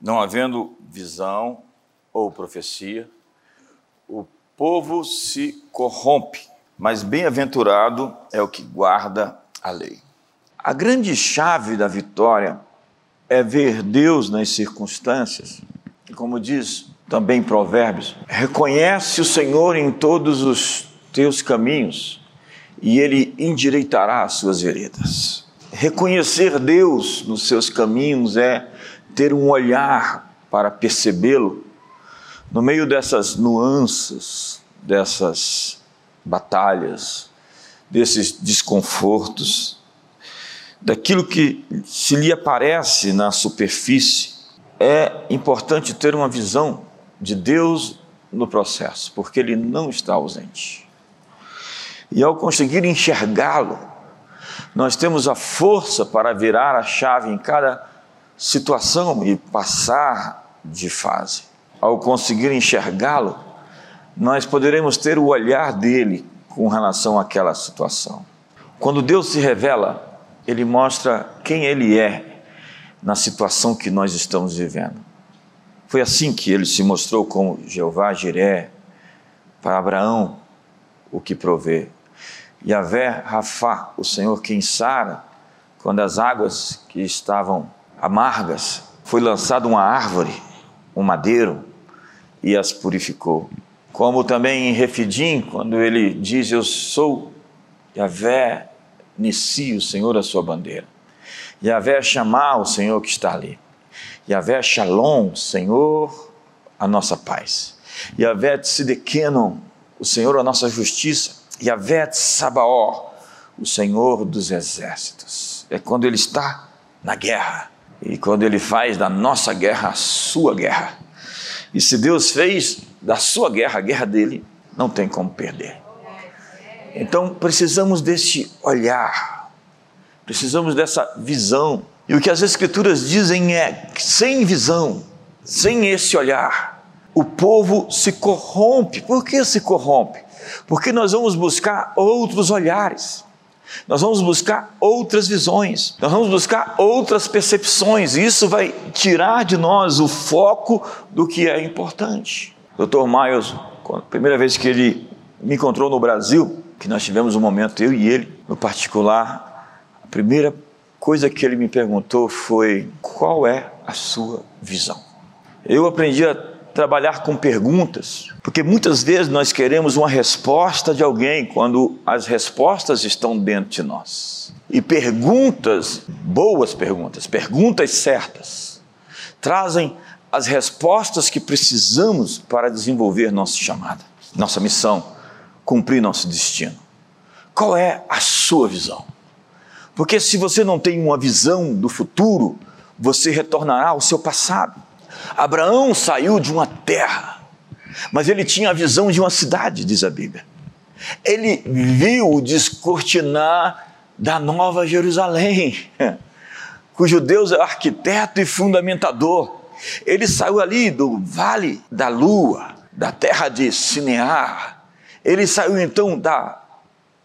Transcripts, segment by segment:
Não havendo visão ou profecia, o povo se corrompe, mas bem-aventurado é o que guarda a lei. A grande chave da vitória é ver Deus nas circunstâncias, e como diz também Provérbios, reconhece o Senhor em todos os teus caminhos e ele endireitará as suas veredas. Reconhecer Deus nos seus caminhos é ter um olhar para percebê-lo no meio dessas nuances, dessas batalhas, desses desconfortos, daquilo que se lhe aparece na superfície, é importante ter uma visão de Deus no processo, porque Ele não está ausente. E ao conseguir enxergá-lo, nós temos a força para virar a chave em cada situação e passar de fase. Ao conseguir enxergá-lo, nós poderemos ter o olhar dele com relação àquela situação. Quando Deus se revela, ele mostra quem ele é na situação que nós estamos vivendo. Foi assim que ele se mostrou como Jeová Jiré para Abraão, o que provê. Yahvé Rafá, o Senhor quem sara, quando as águas que estavam amargas, foi lançada uma árvore, um madeiro, e as purificou. Como também em Refidim, quando ele diz: Eu sou Yahvé Nissi, o Senhor, a sua bandeira. Yahvé chamar o Senhor que está ali. Yahvé Shalom, Senhor, a nossa paz. Yahvé Tsidekenon, o Senhor, a nossa justiça. Yahvé Sabaó, o Senhor dos exércitos. É quando ele está na guerra e quando ele faz da nossa guerra a sua guerra. E se Deus fez da sua guerra a guerra dele, não tem como perder. Então precisamos desse olhar, precisamos dessa visão. E o que as Escrituras dizem é sem visão, sem esse olhar, o povo se corrompe. Por que se corrompe? Porque nós vamos buscar outros olhares. Nós vamos buscar outras visões, nós vamos buscar outras percepções, e isso vai tirar de nós o foco do que é importante. Dr. Miles, a primeira vez que ele me encontrou no Brasil, que nós tivemos um momento, eu e ele, no particular, a primeira coisa que ele me perguntou foi: qual é a sua visão? Eu aprendi a trabalhar com perguntas, porque muitas vezes nós queremos uma resposta de alguém quando as respostas estão dentro de nós. E perguntas, boas perguntas, perguntas certas, trazem as respostas que precisamos para desenvolver nossa chamada, nossa missão, cumprir nosso destino. Qual é a sua visão? Porque se você não tem uma visão do futuro, você retornará ao seu passado. Abraão saiu de uma terra, mas ele tinha a visão de uma cidade, diz a Bíblia. Ele viu o descortinar da Nova Jerusalém, cujo Deus é arquiteto e fundamentador. Ele saiu ali do vale da lua, da terra de Sinear. Ele saiu então da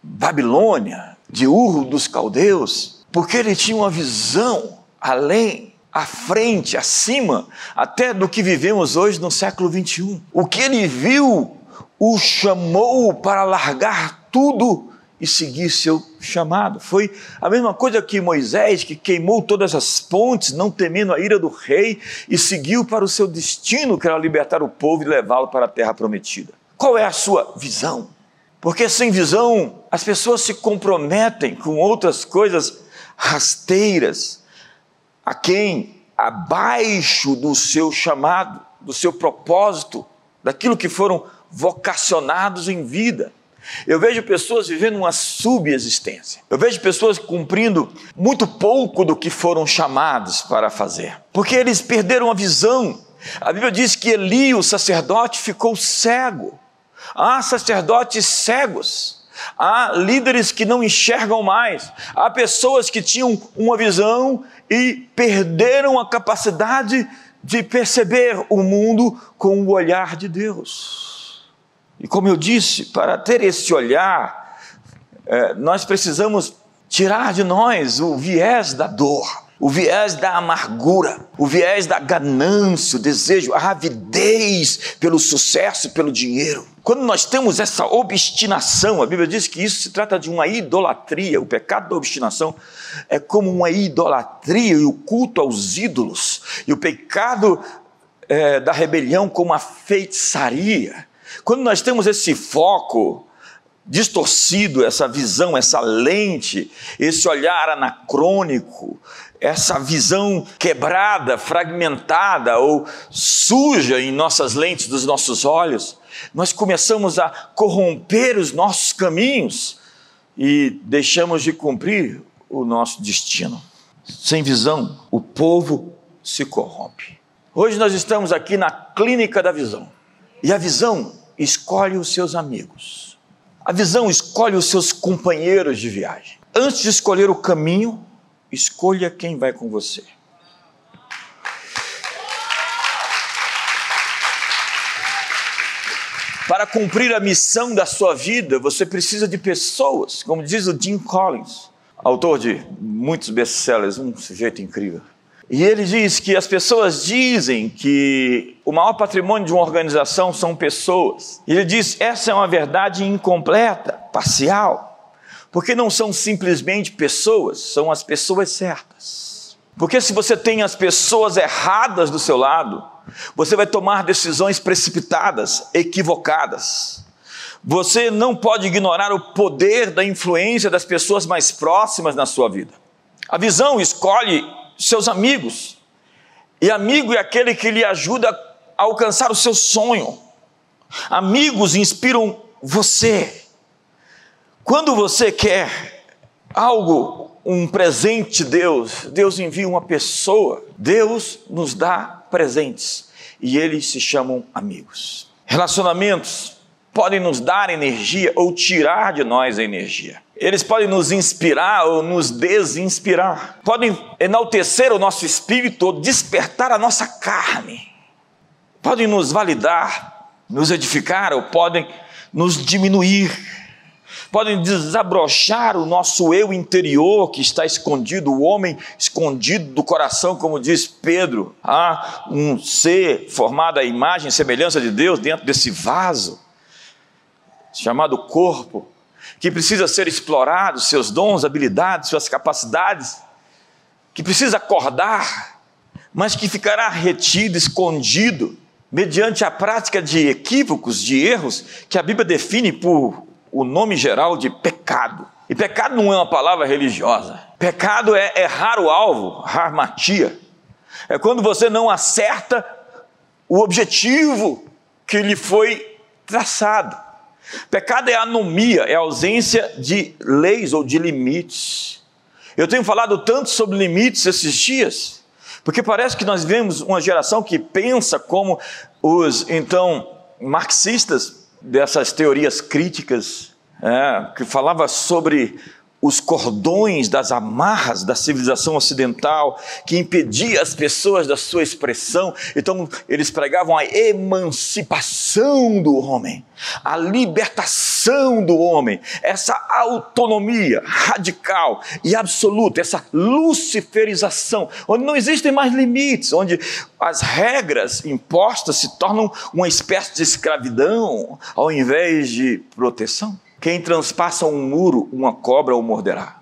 Babilônia, de Ur dos caldeus, porque ele tinha uma visão além à frente, acima, até do que vivemos hoje no século 21. O que ele viu o chamou para largar tudo e seguir seu chamado. Foi a mesma coisa que Moisés, que queimou todas as pontes, não temendo a ira do rei, e seguiu para o seu destino, que era libertar o povo e levá-lo para a terra prometida. Qual é a sua visão? Porque sem visão, as pessoas se comprometem com outras coisas rasteiras, a quem abaixo do seu chamado, do seu propósito, daquilo que foram vocacionados em vida. Eu vejo pessoas vivendo uma subexistência. Eu vejo pessoas cumprindo muito pouco do que foram chamados para fazer, porque eles perderam a visão. A Bíblia diz que Eli, o sacerdote, ficou cego. Há sacerdotes cegos Há líderes que não enxergam mais. Há pessoas que tinham uma visão e perderam a capacidade de perceber o mundo com o olhar de Deus. E como eu disse, para ter esse olhar, é, nós precisamos tirar de nós o viés da dor, o viés da amargura, o viés da ganância, o desejo, a avidez pelo sucesso, pelo dinheiro. Quando nós temos essa obstinação, a Bíblia diz que isso se trata de uma idolatria, o pecado da obstinação é como uma idolatria e o culto aos ídolos, e o pecado é, da rebelião como a feitiçaria. Quando nós temos esse foco distorcido, essa visão, essa lente, esse olhar anacrônico, essa visão quebrada, fragmentada ou suja em nossas lentes dos nossos olhos, nós começamos a corromper os nossos caminhos e deixamos de cumprir o nosso destino. Sem visão, o povo se corrompe. Hoje nós estamos aqui na clínica da visão. E a visão escolhe os seus amigos. A visão escolhe os seus companheiros de viagem. Antes de escolher o caminho, escolha quem vai com você. Para cumprir a missão da sua vida, você precisa de pessoas, como diz o Jim Collins, autor de muitos best-sellers, um sujeito incrível. E ele diz que as pessoas dizem que o maior patrimônio de uma organização são pessoas. E ele diz: essa é uma verdade incompleta, parcial, porque não são simplesmente pessoas, são as pessoas certas. Porque se você tem as pessoas erradas do seu lado, você vai tomar decisões precipitadas, equivocadas. Você não pode ignorar o poder da influência das pessoas mais próximas na sua vida. A visão escolhe seus amigos. E amigo é aquele que lhe ajuda a alcançar o seu sonho. Amigos inspiram você. Quando você quer algo, um presente de Deus, Deus envia uma pessoa, Deus nos dá presentes e eles se chamam amigos. Relacionamentos podem nos dar energia ou tirar de nós a energia. Eles podem nos inspirar ou nos desinspirar, podem enaltecer o nosso espírito ou despertar a nossa carne, podem nos validar, nos edificar ou podem nos diminuir, podem desabrochar o nosso eu interior que está escondido, o homem escondido do coração, como diz Pedro. Há um ser formado à imagem e semelhança de Deus dentro desse vaso, chamado corpo que precisa ser explorado, seus dons, habilidades, suas capacidades, que precisa acordar, mas que ficará retido, escondido, mediante a prática de equívocos, de erros, que a Bíblia define por o nome geral de pecado. E pecado não é uma palavra religiosa. Pecado é errar o alvo, harmatia. É quando você não acerta o objetivo que lhe foi traçado. Pecado é anomia, é ausência de leis ou de limites. Eu tenho falado tanto sobre limites esses dias, porque parece que nós vemos uma geração que pensa como os então marxistas dessas teorias críticas, é, que falava sobre os cordões das amarras da civilização ocidental que impedia as pessoas da sua expressão. Então, eles pregavam a emancipação do homem, a libertação do homem, essa autonomia radical e absoluta, essa luciferização, onde não existem mais limites, onde as regras impostas se tornam uma espécie de escravidão ao invés de proteção. Quem transpassa um muro, uma cobra o morderá.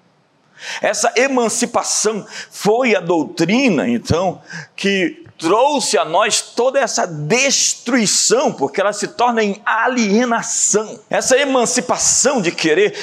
Essa emancipação foi a doutrina, então, que trouxe a nós toda essa destruição, porque ela se torna em alienação. Essa emancipação de querer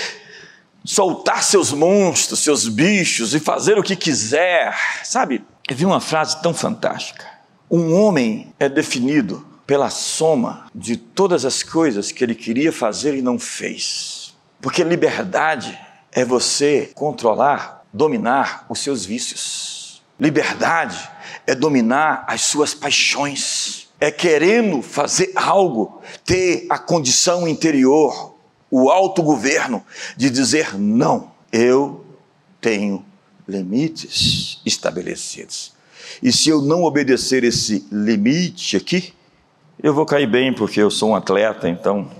soltar seus monstros, seus bichos e fazer o que quiser. Sabe, eu vi uma frase tão fantástica. Um homem é definido pela soma de todas as coisas que ele queria fazer e não fez. Porque liberdade é você controlar, dominar os seus vícios. Liberdade é dominar as suas paixões. É querendo fazer algo, ter a condição interior, o autogoverno de dizer não. Eu tenho limites estabelecidos. E se eu não obedecer esse limite aqui, eu vou cair bem porque eu sou um atleta, então,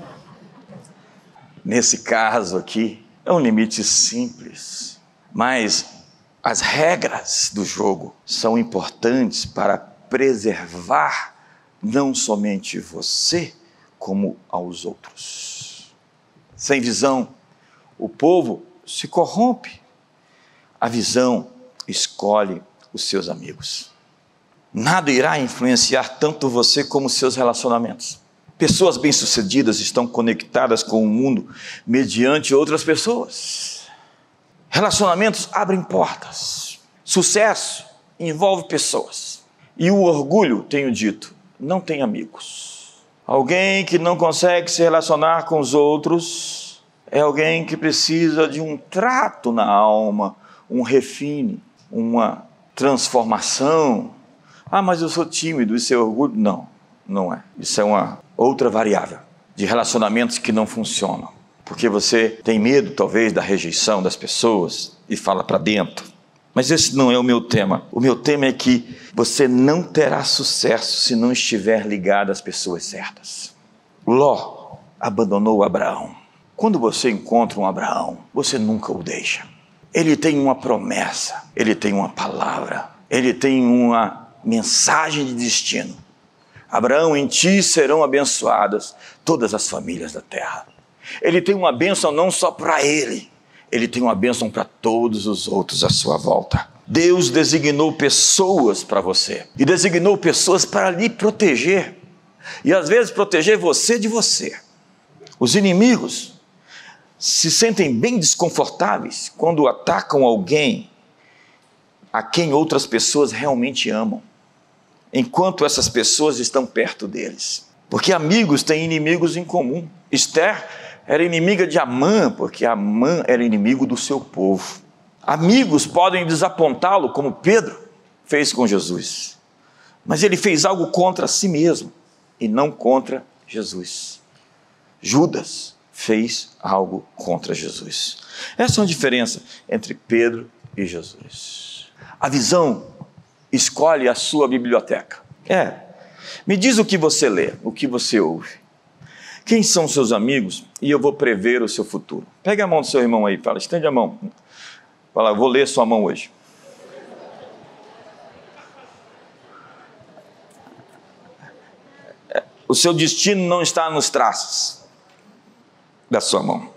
nesse caso aqui, é um limite simples. Mas As regras do jogo são importantes para preservar não somente você, como aos outros. Sem visão, o povo se corrompe. A visão escolhe os seus amigos. Nada irá influenciar tanto você como seus relacionamentos. Pessoas bem-sucedidas estão conectadas com o mundo mediante outras pessoas. Relacionamentos abrem portas. Sucesso envolve pessoas. E o orgulho, tenho dito, não tem amigos. Alguém que não consegue se relacionar com os outros é alguém que precisa de um trato na alma, um refine, uma transformação. Ah, mas eu sou tímido, isso é orgulho? Não, não é. Isso é uma outra variável de relacionamentos que não funcionam. Porque você tem medo, talvez, da rejeição das pessoas e fala para dentro. Mas esse não é o meu tema. O meu tema é que você não terá sucesso se não estiver ligado às pessoas certas. Ló abandonou Abraão. Quando você encontra um Abraão, você nunca o deixa. Ele tem uma promessa, ele tem uma palavra, ele tem uma mensagem de destino. Abraão, em ti serão abençoadas todas as famílias da terra. Ele tem uma bênção não só para ele, ele tem uma bênção para todos os outros à sua volta. Deus designou pessoas para você e designou pessoas para lhe proteger e às vezes proteger você de você. Os inimigos se sentem bem desconfortáveis quando atacam alguém a quem outras pessoas realmente amam, enquanto essas pessoas estão perto deles. Porque amigos têm inimigos em comum. Esther era inimiga de Amã, porque Amã era inimigo do seu povo. Amigos podem desapontá-lo, como Pedro fez com Jesus. Mas ele fez algo contra si mesmo e não contra Jesus. Judas fez algo contra Jesus. Essa é uma diferença entre Pedro e Jesus. A visão escolhe a sua biblioteca. É. Me diz o que você lê, o que você ouve. Quem são seus amigos? E eu vou prever o seu futuro. Pega a mão do seu irmão aí, fala, estende a mão. Fala, vou ler sua mão hoje. O seu destino não está nos traços da sua mão.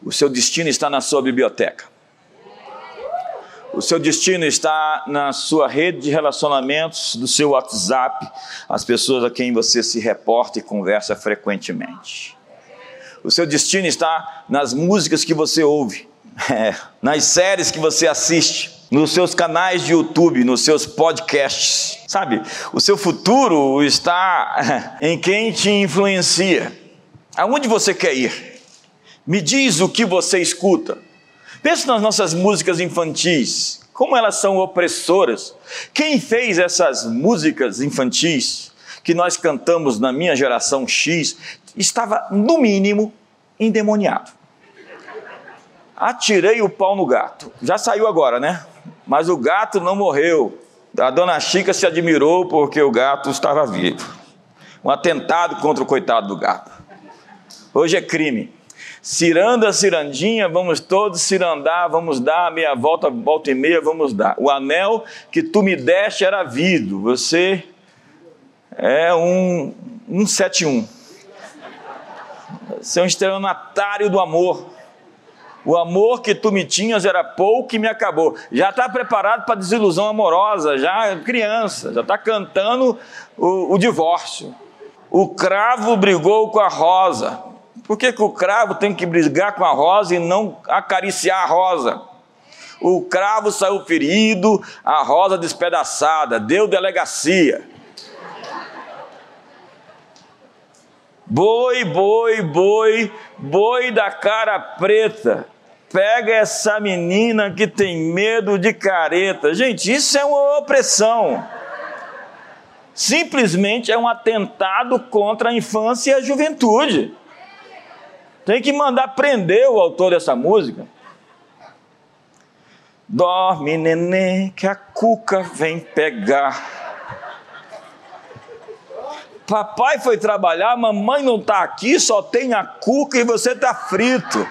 O seu destino está na sua biblioteca. O seu destino está na sua rede de relacionamentos, do seu WhatsApp, as pessoas a quem você se reporta e conversa frequentemente. O seu destino está nas músicas que você ouve, é, nas séries que você assiste, nos seus canais de YouTube, nos seus podcasts. Sabe, o seu futuro está em quem te influencia. Aonde você quer ir? Me diz o que você escuta. Pense nas nossas músicas infantis, como elas são opressoras. Quem fez essas músicas infantis que nós cantamos na minha geração X estava, no mínimo, endemoniado. Atirei o pau no gato. Já saiu agora, né? Mas o gato não morreu. A dona Chica se admirou porque o gato estava vivo. Um atentado contra o coitado do gato. Hoje é crime. Ciranda, cirandinha, vamos todos cirandar, vamos dar a meia volta, volta e meia, vamos dar. O anel que tu me deste era vidro, você é um 171. Você é um estelionatário do amor. O amor que tu me tinhas era pouco e me acabou. Já está preparado para desilusão amorosa, já criança, já está cantando o, o divórcio. O cravo brigou com a rosa. Por que, que o cravo tem que brigar com a rosa e não acariciar a rosa? O cravo saiu ferido, a rosa despedaçada, deu delegacia. Boi, boi, boi, boi da cara preta. Pega essa menina que tem medo de careta. Gente, isso é uma opressão. Simplesmente é um atentado contra a infância e a juventude. Tem que mandar prender o autor dessa música. Dorme, neném, que a cuca vem pegar. Papai foi trabalhar, mamãe não está aqui, só tem a cuca e você está frito.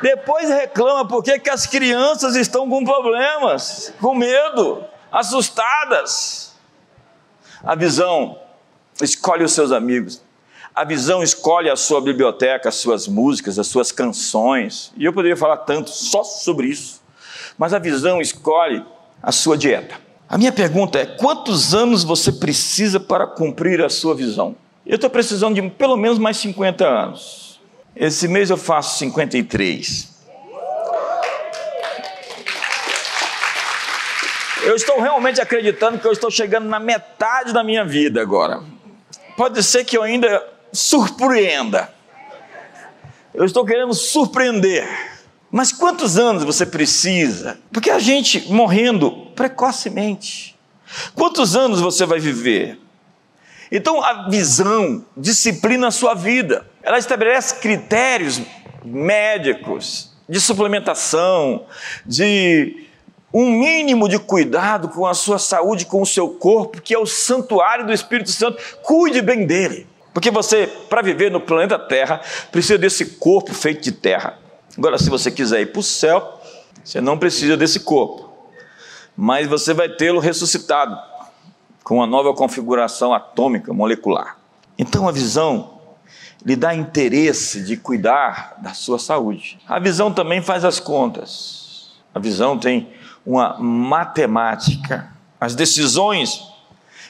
Depois reclama porque que as crianças estão com problemas, com medo, assustadas. A visão escolhe os seus amigos. A visão escolhe a sua biblioteca, as suas músicas, as suas canções. E eu poderia falar tanto só sobre isso. Mas a visão escolhe a sua dieta. A minha pergunta é: quantos anos você precisa para cumprir a sua visão? Eu estou precisando de pelo menos mais 50 anos. Esse mês eu faço 53. Eu estou realmente acreditando que eu estou chegando na metade da minha vida agora. Pode ser que eu ainda surpreenda. Eu estou querendo surpreender. Mas quantos anos você precisa? Porque a gente morrendo precocemente. Quantos anos você vai viver? Então a visão disciplina a sua vida. Ela estabelece critérios médicos de suplementação, de um mínimo de cuidado com a sua saúde, com o seu corpo, que é o santuário do Espírito Santo. Cuide bem dele. Porque você, para viver no planeta Terra, precisa desse corpo feito de terra. Agora, se você quiser ir para o céu, você não precisa desse corpo, mas você vai tê-lo ressuscitado com uma nova configuração atômica, molecular. Então, a visão lhe dá interesse de cuidar da sua saúde. A visão também faz as contas. A visão tem uma matemática. As decisões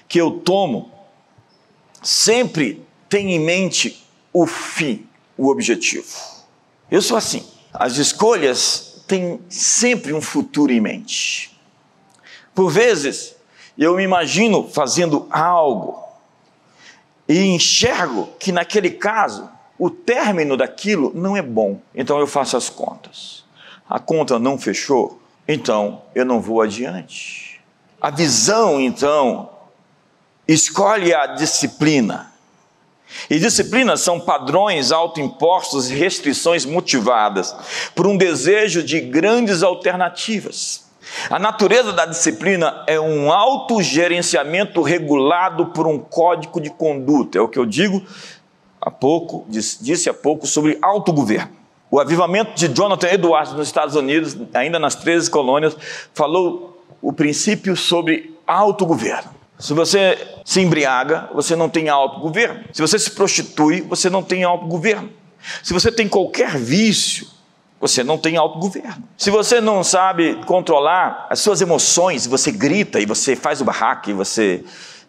que eu tomo sempre têm em mente o fim, o objetivo. Eu sou assim. As escolhas têm sempre um futuro em mente. Por vezes, eu me imagino fazendo algo e enxergo que naquele caso o término daquilo não é bom. Então eu faço as contas. A conta não fechou, então eu não vou adiante. A visão, então, escolhe a disciplina. E disciplinas são padrões autoimpostos e restrições motivadas por um desejo de grandes alternativas. A natureza da disciplina é um autogerenciamento regulado por um código de conduta. É o que eu digo há pouco, disse há pouco sobre autogoverno. O avivamento de Jonathan Edwards nos Estados Unidos, ainda nas 13 colônias, falou o princípio sobre autogoverno. Se você se embriaga, você não tem autogoverno. Se você se prostitui, você não tem autogoverno. Se você tem qualquer vício, você não tem autogoverno. Se você não sabe controlar as suas emoções, você grita e você faz o barraco e você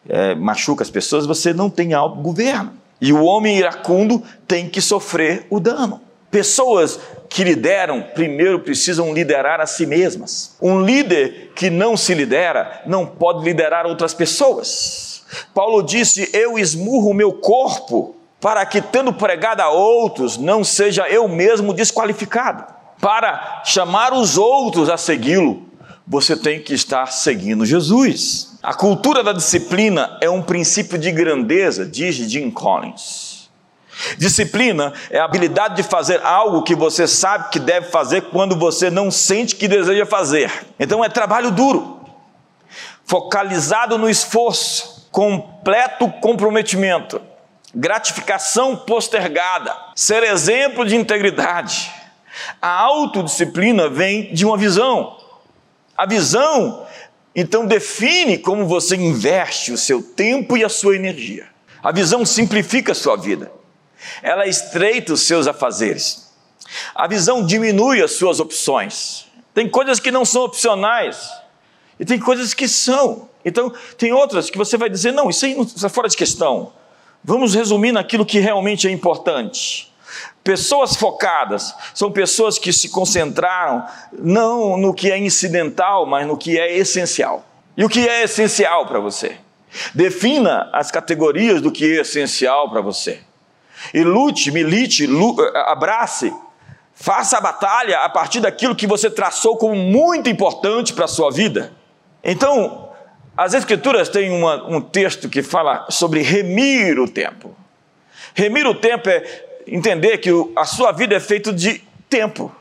é, machuca as pessoas, você não tem autogoverno. E o homem iracundo tem que sofrer o dano. Pessoas que lideram primeiro precisam liderar a si mesmas. Um líder que não se lidera não pode liderar outras pessoas. Paulo disse: Eu esmurro o meu corpo para que, tendo pregado a outros, não seja eu mesmo desqualificado. Para chamar os outros a segui-lo, você tem que estar seguindo Jesus. A cultura da disciplina é um princípio de grandeza, diz Jim Collins. Disciplina é a habilidade de fazer algo que você sabe que deve fazer quando você não sente que deseja fazer. Então é trabalho duro, focalizado no esforço, completo comprometimento, gratificação postergada, ser exemplo de integridade. A autodisciplina vem de uma visão. A visão, então, define como você investe o seu tempo e a sua energia. A visão simplifica a sua vida ela estreita os seus afazeres. A visão diminui as suas opções. Tem coisas que não são opcionais e tem coisas que são. Então, tem outras que você vai dizer: não, isso aí não está fora de questão. Vamos resumir naquilo que realmente é importante. Pessoas focadas são pessoas que se concentraram não no que é incidental, mas no que é essencial. E o que é essencial para você? Defina as categorias do que é essencial para você. E lute, milite, eh, abrace, faça a batalha a partir daquilo que você traçou como muito importante para a sua vida. Então, as Escrituras têm uma, um texto que fala sobre remir o tempo. Remir o tempo é entender que a sua vida é feita de tempo.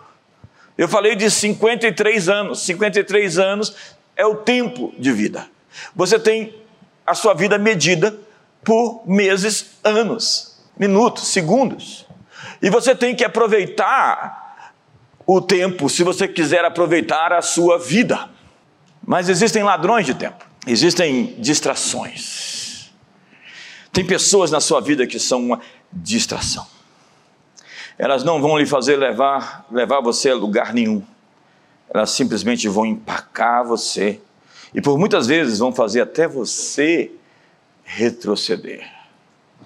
Eu falei de 53 anos. 53 anos é o tempo de vida. Você tem a sua vida medida por meses, anos minutos, segundos. E você tem que aproveitar o tempo se você quiser aproveitar a sua vida. Mas existem ladrões de tempo, existem distrações. Tem pessoas na sua vida que são uma distração. Elas não vão lhe fazer levar, levar você a lugar nenhum. Elas simplesmente vão empacar você e por muitas vezes vão fazer até você retroceder.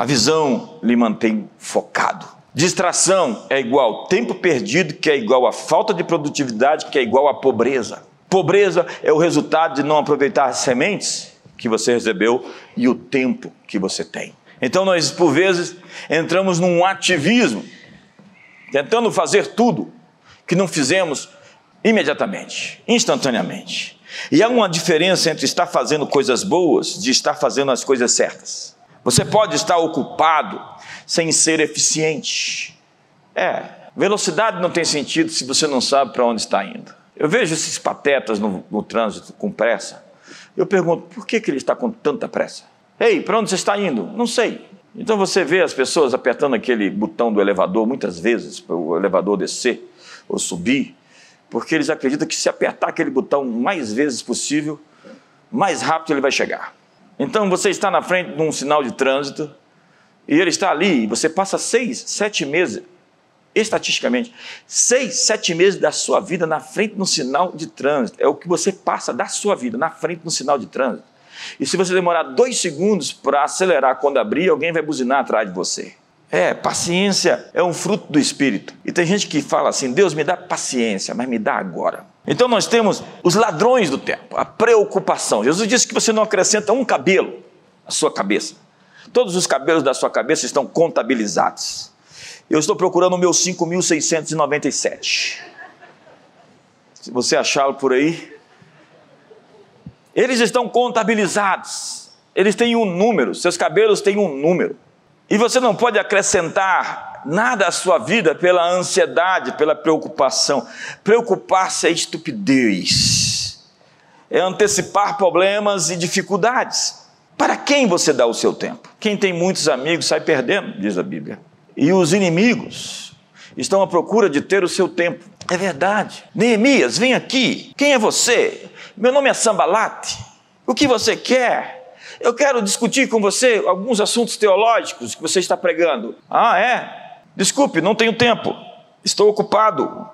A visão lhe mantém focado. Distração é igual tempo perdido, que é igual a falta de produtividade, que é igual a pobreza. Pobreza é o resultado de não aproveitar as sementes que você recebeu e o tempo que você tem. Então nós, por vezes, entramos num ativismo, tentando fazer tudo que não fizemos imediatamente, instantaneamente. E há uma diferença entre estar fazendo coisas boas de estar fazendo as coisas certas. Você pode estar ocupado sem ser eficiente. É, velocidade não tem sentido se você não sabe para onde está indo. Eu vejo esses patetas no, no trânsito com pressa. Eu pergunto, por que, que ele está com tanta pressa? Ei, para onde você está indo? Não sei. Então você vê as pessoas apertando aquele botão do elevador muitas vezes para o elevador descer ou subir, porque eles acreditam que se apertar aquele botão mais vezes possível, mais rápido ele vai chegar. Então você está na frente de um sinal de trânsito e ele está ali, e você passa seis, sete meses, estatisticamente, seis, sete meses da sua vida na frente de um sinal de trânsito. É o que você passa da sua vida na frente de um sinal de trânsito. E se você demorar dois segundos para acelerar quando abrir, alguém vai buzinar atrás de você. É, paciência é um fruto do Espírito. E tem gente que fala assim: Deus me dá paciência, mas me dá agora. Então nós temos os ladrões do tempo, a preocupação. Jesus disse que você não acrescenta um cabelo à sua cabeça. Todos os cabelos da sua cabeça estão contabilizados. Eu estou procurando o meu 5.697. Se você achá-lo por aí, eles estão contabilizados. Eles têm um número, seus cabelos têm um número. E você não pode acrescentar nada à sua vida pela ansiedade, pela preocupação. Preocupar-se é estupidez, é antecipar problemas e dificuldades. Para quem você dá o seu tempo? Quem tem muitos amigos sai perdendo, diz a Bíblia. E os inimigos estão à procura de ter o seu tempo. É verdade. Neemias, vem aqui. Quem é você? Meu nome é Sambalate. O que você quer? Eu quero discutir com você alguns assuntos teológicos que você está pregando. Ah, é? Desculpe, não tenho tempo. Estou ocupado.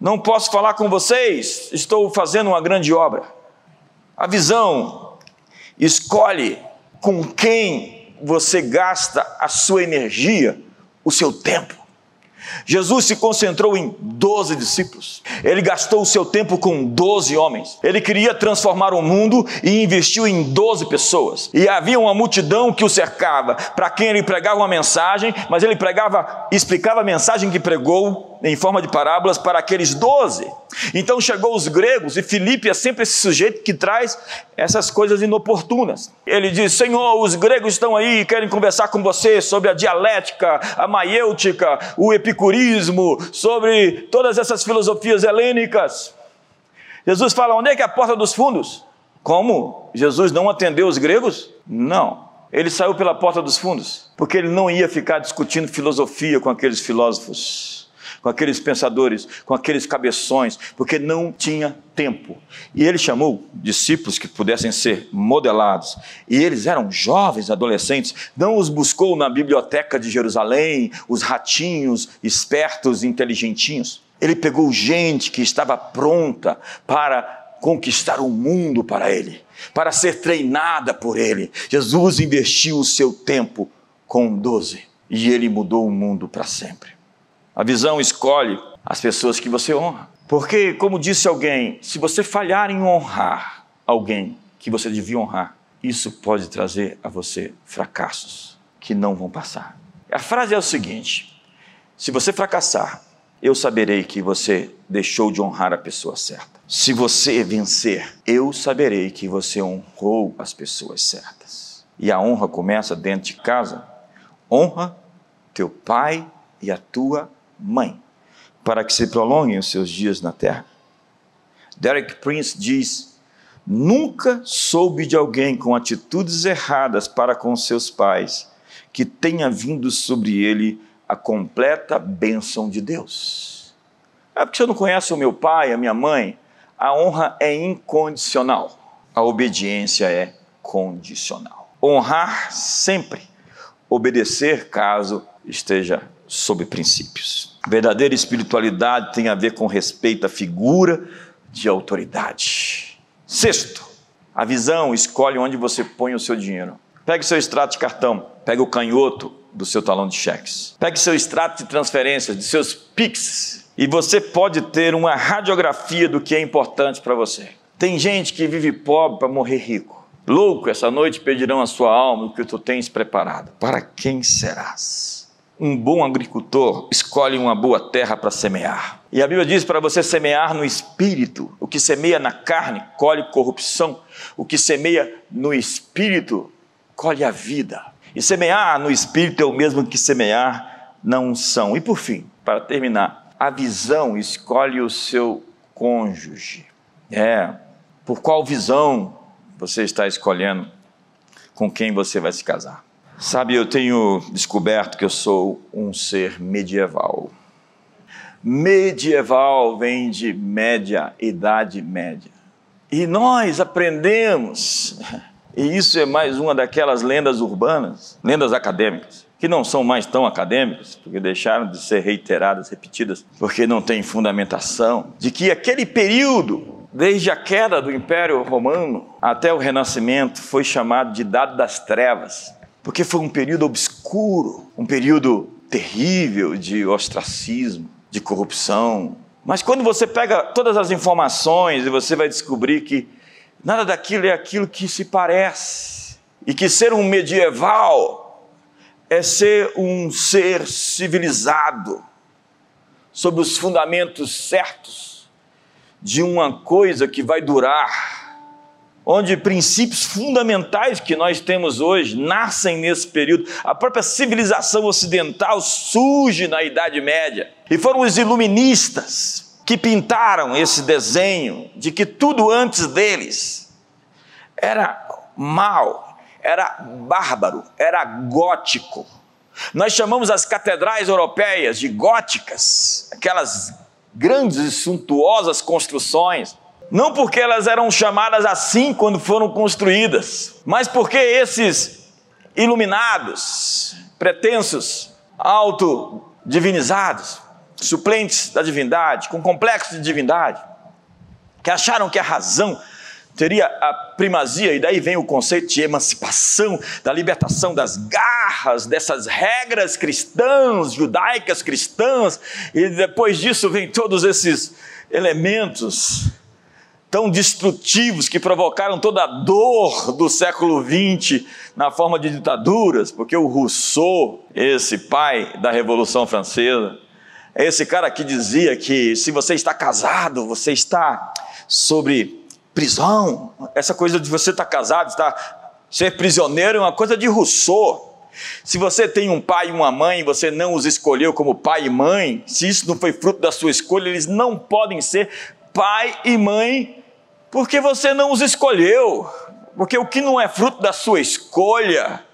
Não posso falar com vocês. Estou fazendo uma grande obra. A visão escolhe com quem você gasta a sua energia, o seu tempo. Jesus se concentrou em 12 discípulos. Ele gastou o seu tempo com 12 homens. Ele queria transformar o mundo e investiu em 12 pessoas. E havia uma multidão que o cercava, para quem ele pregava uma mensagem, mas ele pregava, explicava a mensagem que pregou em forma de parábolas para aqueles doze. Então chegou os gregos, e Filipe é sempre esse sujeito que traz essas coisas inoportunas. Ele diz: Senhor, os gregos estão aí e querem conversar com você sobre a dialética, a maiêutica, o epicurismo, sobre todas essas filosofias helênicas. Jesus fala: onde é que é a porta dos fundos? Como? Jesus não atendeu os gregos? Não. Ele saiu pela porta dos fundos, porque ele não ia ficar discutindo filosofia com aqueles filósofos com aqueles pensadores, com aqueles cabeções, porque não tinha tempo. E ele chamou discípulos que pudessem ser modelados. E eles eram jovens, adolescentes. Não os buscou na biblioteca de Jerusalém, os ratinhos, espertos, inteligentinhos. Ele pegou gente que estava pronta para conquistar o mundo para ele, para ser treinada por ele. Jesus investiu o seu tempo com doze e ele mudou o mundo para sempre. A visão escolhe as pessoas que você honra. Porque, como disse alguém, se você falhar em honrar alguém que você devia honrar, isso pode trazer a você fracassos que não vão passar. A frase é o seguinte: se você fracassar, eu saberei que você deixou de honrar a pessoa certa. Se você vencer, eu saberei que você honrou as pessoas certas. E a honra começa dentro de casa. Honra teu pai e a tua mãe, para que se prolonguem os seus dias na terra. Derek Prince diz: Nunca soube de alguém com atitudes erradas para com seus pais que tenha vindo sobre ele a completa bênção de Deus. É porque você não conhece o meu pai, a minha mãe. A honra é incondicional, a obediência é condicional. Honrar sempre, obedecer caso esteja sob princípios. Verdadeira espiritualidade tem a ver com respeito à figura de autoridade. Sexto, a visão escolhe onde você põe o seu dinheiro. Pegue seu extrato de cartão, pegue o canhoto do seu talão de cheques. Pegue seu extrato de transferências, de seus PIX, e você pode ter uma radiografia do que é importante para você. Tem gente que vive pobre para morrer rico. Louco, essa noite pedirão a sua alma o que tu tens preparado. Para quem serás? Um bom agricultor escolhe uma boa terra para semear. E a Bíblia diz para você semear no espírito. O que semeia na carne colhe corrupção. O que semeia no espírito colhe a vida. E semear no espírito é o mesmo que semear na unção. E por fim, para terminar, a visão escolhe o seu cônjuge. É, por qual visão você está escolhendo com quem você vai se casar? Sabe, eu tenho descoberto que eu sou um ser medieval. Medieval vem de média, idade média. E nós aprendemos, e isso é mais uma daquelas lendas urbanas, lendas acadêmicas que não são mais tão acadêmicos, porque deixaram de ser reiteradas, repetidas, porque não tem fundamentação, de que aquele período, desde a queda do Império Romano até o Renascimento, foi chamado de Idade das Trevas, porque foi um período obscuro, um período terrível de ostracismo, de corrupção. Mas quando você pega todas as informações e você vai descobrir que nada daquilo é aquilo que se parece, e que ser um medieval é ser um ser civilizado, sob os fundamentos certos de uma coisa que vai durar, onde princípios fundamentais que nós temos hoje nascem nesse período. A própria civilização ocidental surge na Idade Média, e foram os iluministas que pintaram esse desenho de que tudo antes deles era mal, era bárbaro, era gótico. Nós chamamos as catedrais europeias de góticas, aquelas grandes e suntuosas construções, não porque elas eram chamadas assim quando foram construídas, mas porque esses iluminados, pretensos, autodivinizados, suplentes da divindade, com complexo de divindade, que acharam que a razão teria a primazia, e daí vem o conceito de emancipação, da libertação das garras, dessas regras cristãs, judaicas cristãs, e depois disso vem todos esses elementos tão destrutivos que provocaram toda a dor do século XX na forma de ditaduras, porque o Rousseau, esse pai da Revolução Francesa, é esse cara que dizia que se você está casado, você está sobre prisão, essa coisa de você estar tá casado, estar, ser prisioneiro é uma coisa de Rousseau. Se você tem um pai e uma mãe você não os escolheu como pai e mãe, se isso não foi fruto da sua escolha, eles não podem ser pai e mãe porque você não os escolheu. Porque o que não é fruto da sua escolha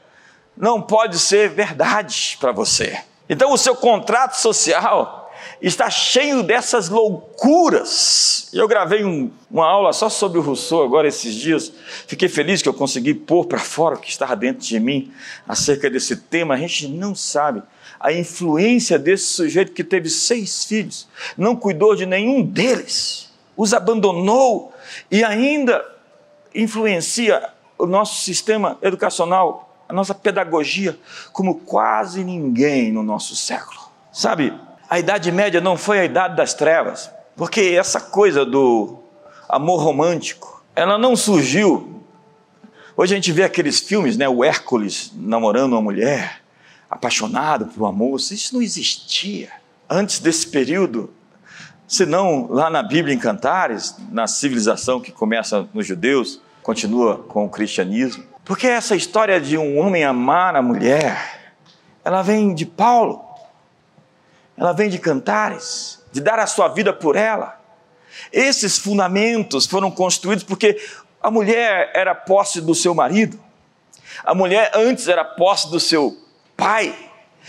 não pode ser verdade para você. Então, o seu contrato social está cheio dessas loucuras. Eu gravei um, uma aula só sobre o Rousseau agora esses dias. Fiquei feliz que eu consegui pôr para fora o que estava dentro de mim acerca desse tema. A gente não sabe a influência desse sujeito que teve seis filhos, não cuidou de nenhum deles, os abandonou e ainda influencia o nosso sistema educacional, a nossa pedagogia, como quase ninguém no nosso século. Sabe, a Idade Média não foi a Idade das Trevas, porque essa coisa do amor romântico, ela não surgiu. Hoje a gente vê aqueles filmes, né? O Hércules namorando uma mulher, apaixonado por uma moça, isso não existia. Antes desse período, senão lá na Bíblia em Cantares, na civilização que começa nos judeus, continua com o cristianismo. Porque essa história de um homem amar a mulher, ela vem de Paulo ela vem de cantares, de dar a sua vida por ela. Esses fundamentos foram construídos porque a mulher era posse do seu marido, a mulher antes era posse do seu pai,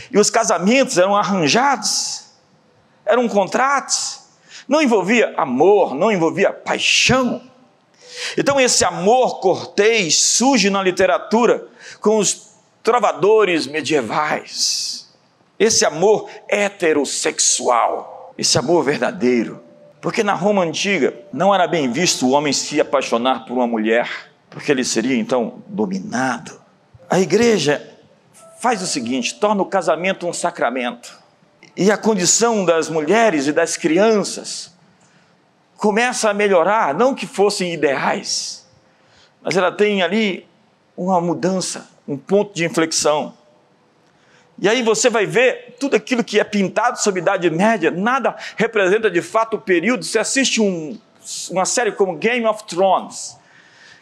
e os casamentos eram arranjados, eram contratos. Não envolvia amor, não envolvia paixão. Então, esse amor cortês surge na literatura com os trovadores medievais. Esse amor heterossexual, esse amor verdadeiro. Porque na Roma antiga não era bem visto o homem se apaixonar por uma mulher, porque ele seria então dominado. A igreja faz o seguinte: torna o casamento um sacramento. E a condição das mulheres e das crianças começa a melhorar, não que fossem ideais, mas ela tem ali uma mudança, um ponto de inflexão. E aí você vai ver tudo aquilo que é pintado sobre a Idade Média, nada representa de fato o período. Você assiste um, uma série como Game of Thrones,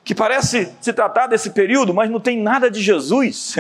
que parece se tratar desse período, mas não tem nada de Jesus.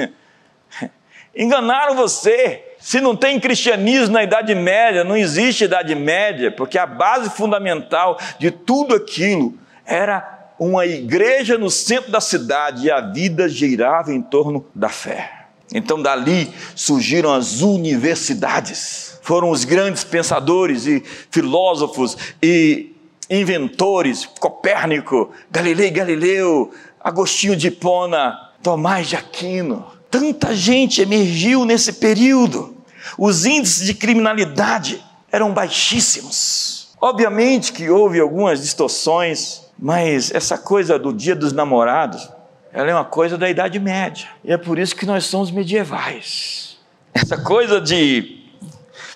Enganaram você. Se não tem cristianismo na Idade Média, não existe Idade Média, porque a base fundamental de tudo aquilo era uma igreja no centro da cidade e a vida girava em torno da fé. Então, dali surgiram as universidades. Foram os grandes pensadores e filósofos e inventores: Copérnico, Galilei Galileu, Agostinho de Hipona, Tomás de Aquino Tanta gente emergiu nesse período. Os índices de criminalidade eram baixíssimos. Obviamente que houve algumas distorções, mas essa coisa do dia dos namorados, ela é uma coisa da Idade Média. E é por isso que nós somos medievais. Essa coisa de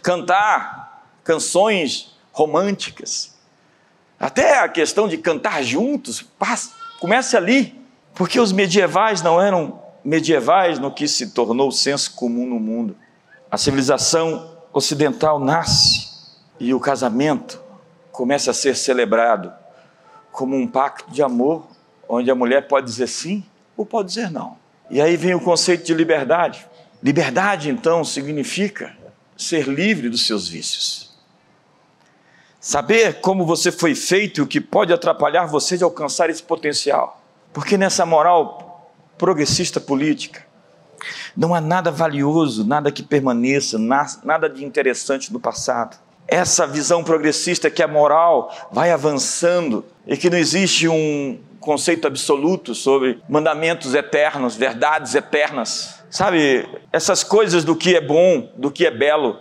cantar canções românticas, até a questão de cantar juntos, começa ali, porque os medievais não eram medievais no que se tornou o senso comum no mundo. A civilização ocidental nasce e o casamento começa a ser celebrado como um pacto de amor, onde a mulher pode dizer sim ou pode dizer não. E aí vem o conceito de liberdade. Liberdade, então, significa ser livre dos seus vícios. Saber como você foi feito e o que pode atrapalhar você de alcançar esse potencial. Porque nessa moral progressista política. Não há nada valioso, nada que permaneça, nada de interessante no passado. Essa visão progressista que a moral vai avançando e que não existe um conceito absoluto sobre mandamentos eternos, verdades eternas. Sabe, essas coisas do que é bom, do que é belo,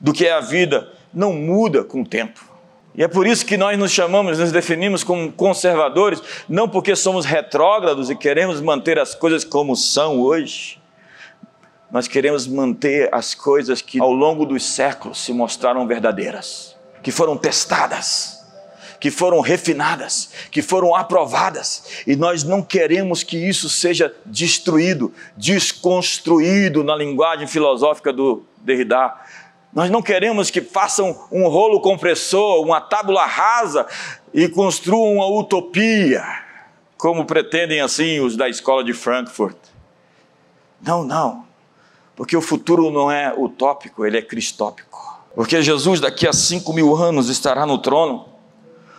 do que é a vida, não muda com o tempo. E é por isso que nós nos chamamos, nos definimos como conservadores, não porque somos retrógrados e queremos manter as coisas como são hoje. Nós queremos manter as coisas que ao longo dos séculos se mostraram verdadeiras, que foram testadas, que foram refinadas, que foram aprovadas, e nós não queremos que isso seja destruído, desconstruído na linguagem filosófica do Derrida nós não queremos que façam um rolo compressor, uma tábula rasa e construam uma utopia, como pretendem assim os da escola de Frankfurt. Não, não. Porque o futuro não é utópico, ele é cristópico. Porque Jesus daqui a cinco mil anos estará no trono.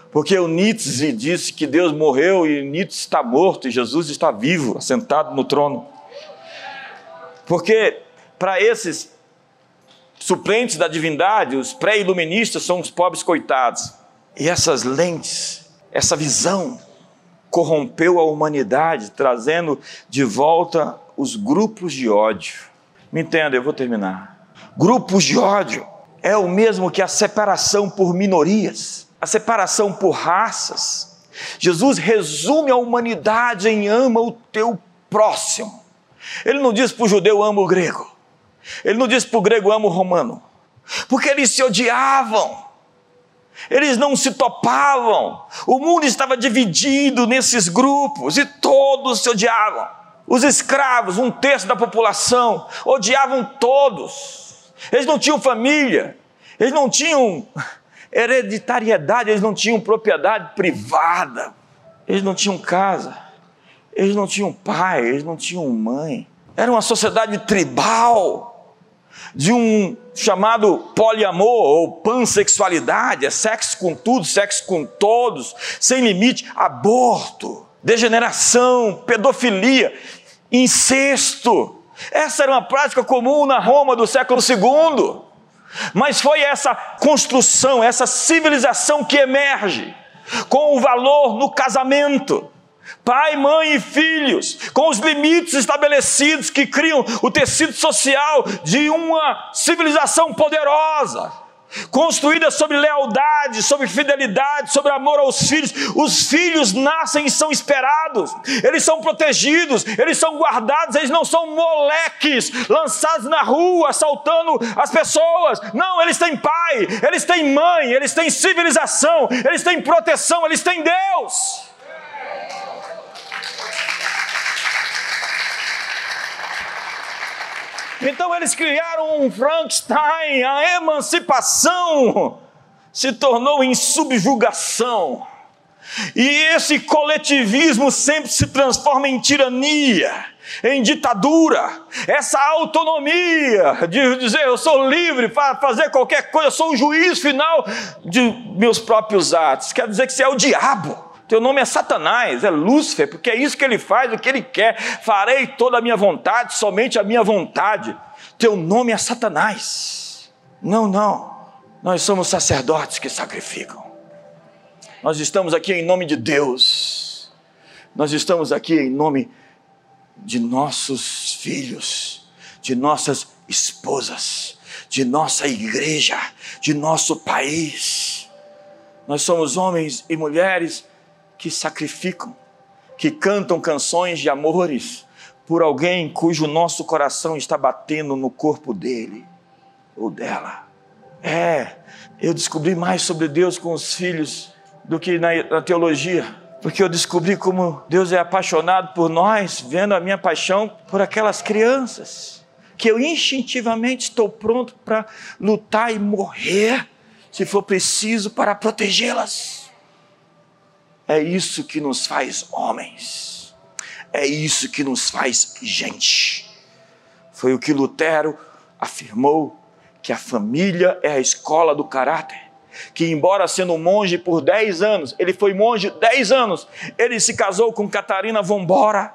Porque o Nietzsche disse que Deus morreu e Nietzsche está morto e Jesus está vivo, assentado no trono. Porque para esses suplentes da divindade, os pré-iluministas são os pobres coitados. E essas lentes, essa visão, corrompeu a humanidade, trazendo de volta os grupos de ódio. Me entenda, eu vou terminar. Grupos de ódio é o mesmo que a separação por minorias, a separação por raças. Jesus resume a humanidade em ama o teu próximo. Ele não diz para o judeu ama o grego. Ele não disse para o grego amo o romano, porque eles se odiavam, eles não se topavam, o mundo estava dividido nesses grupos e todos se odiavam. Os escravos, um terço da população, odiavam todos, eles não tinham família, eles não tinham hereditariedade, eles não tinham propriedade privada, eles não tinham casa, eles não tinham pai, eles não tinham mãe. Era uma sociedade tribal de um chamado poliamor ou pansexualidade, é sexo com tudo, sexo com todos, sem limite, aborto, degeneração, pedofilia, incesto. Essa era uma prática comum na Roma do século II. Mas foi essa construção, essa civilização que emerge com o valor no casamento. Pai, mãe e filhos, com os limites estabelecidos que criam o tecido social de uma civilização poderosa construída sobre lealdade, sobre fidelidade, sobre amor aos filhos. Os filhos nascem e são esperados, eles são protegidos, eles são guardados, eles não são moleques lançados na rua, assaltando as pessoas. Não, eles têm pai, eles têm mãe, eles têm civilização, eles têm proteção, eles têm Deus. Então eles criaram um Frankenstein, a emancipação se tornou em subjugação. E esse coletivismo sempre se transforma em tirania, em ditadura. Essa autonomia de dizer eu sou livre para fazer qualquer coisa, eu sou o juiz final de meus próprios atos. Quer dizer que você é o diabo. Teu nome é Satanás, é Lúcifer, porque é isso que ele faz, o que ele quer. Farei toda a minha vontade, somente a minha vontade. Teu nome é Satanás. Não, não. Nós somos sacerdotes que sacrificam. Nós estamos aqui em nome de Deus. Nós estamos aqui em nome de nossos filhos, de nossas esposas, de nossa igreja, de nosso país. Nós somos homens e mulheres que sacrificam, que cantam canções de amores por alguém cujo nosso coração está batendo no corpo dele ou dela. É, eu descobri mais sobre Deus com os filhos do que na, na teologia, porque eu descobri como Deus é apaixonado por nós, vendo a minha paixão por aquelas crianças, que eu instintivamente estou pronto para lutar e morrer, se for preciso, para protegê-las. É isso que nos faz homens. É isso que nos faz gente. Foi o que Lutero afirmou que a família é a escola do caráter. Que, embora sendo monge por 10 anos, ele foi monge 10 anos, ele se casou com Catarina Vombora,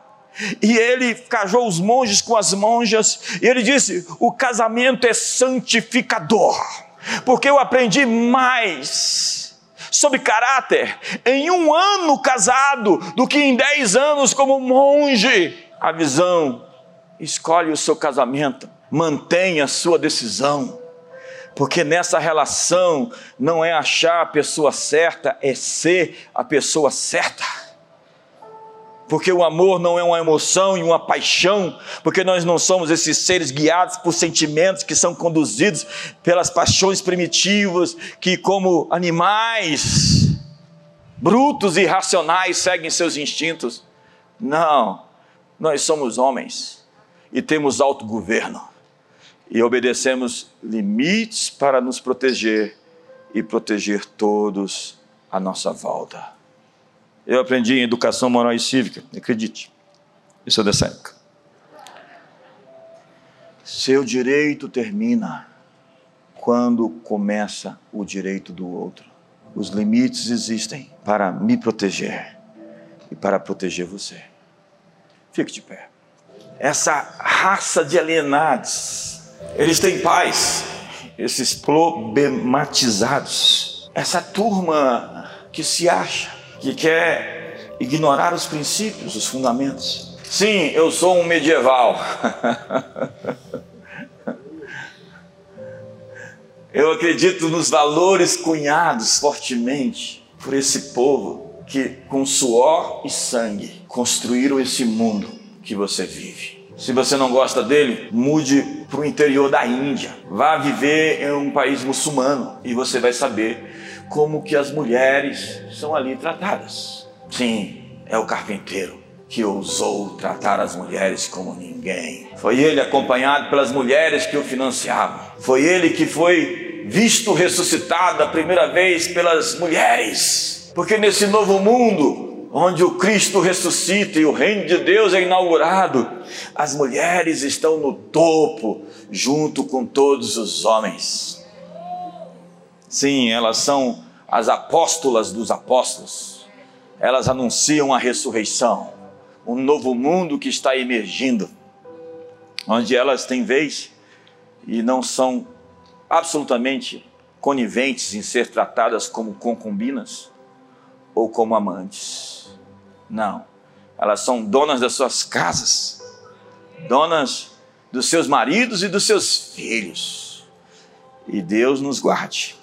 e ele casou os monges com as monjas, e ele disse: o casamento é santificador, porque eu aprendi mais sobre caráter em um ano casado do que em dez anos como monge. A visão escolhe o seu casamento, mantenha a sua decisão, porque nessa relação não é achar a pessoa certa, é ser a pessoa certa porque o amor não é uma emoção e uma paixão, porque nós não somos esses seres guiados por sentimentos que são conduzidos pelas paixões primitivas, que, como animais brutos e irracionais, seguem seus instintos. Não, nós somos homens e temos autogoverno e obedecemos limites para nos proteger e proteger todos à nossa volta. Eu aprendi em educação moral e cívica, acredite. Isso é dessa época. Seu direito termina quando começa o direito do outro. Os limites existem para me proteger e para proteger você. Fique de pé. Essa raça de alienados, eles têm paz, esses problematizados, essa turma que se acha que quer ignorar os princípios, os fundamentos. Sim, eu sou um medieval. eu acredito nos valores cunhados fortemente por esse povo que, com suor e sangue, construíram esse mundo que você vive. Se você não gosta dele, mude para o interior da Índia. Vá viver em um país muçulmano e você vai saber como que as mulheres são ali tratadas. Sim, é o carpinteiro que ousou tratar as mulheres como ninguém. Foi ele acompanhado pelas mulheres que o financiavam. Foi ele que foi visto ressuscitado a primeira vez pelas mulheres. Porque nesse novo mundo, onde o Cristo ressuscita e o reino de Deus é inaugurado, as mulheres estão no topo, junto com todos os homens. Sim, elas são as apóstolas dos apóstolos. Elas anunciam a ressurreição, um novo mundo que está emergindo, onde elas têm vez e não são absolutamente coniventes em ser tratadas como concubinas ou como amantes. Não. Elas são donas das suas casas, donas dos seus maridos e dos seus filhos. E Deus nos guarde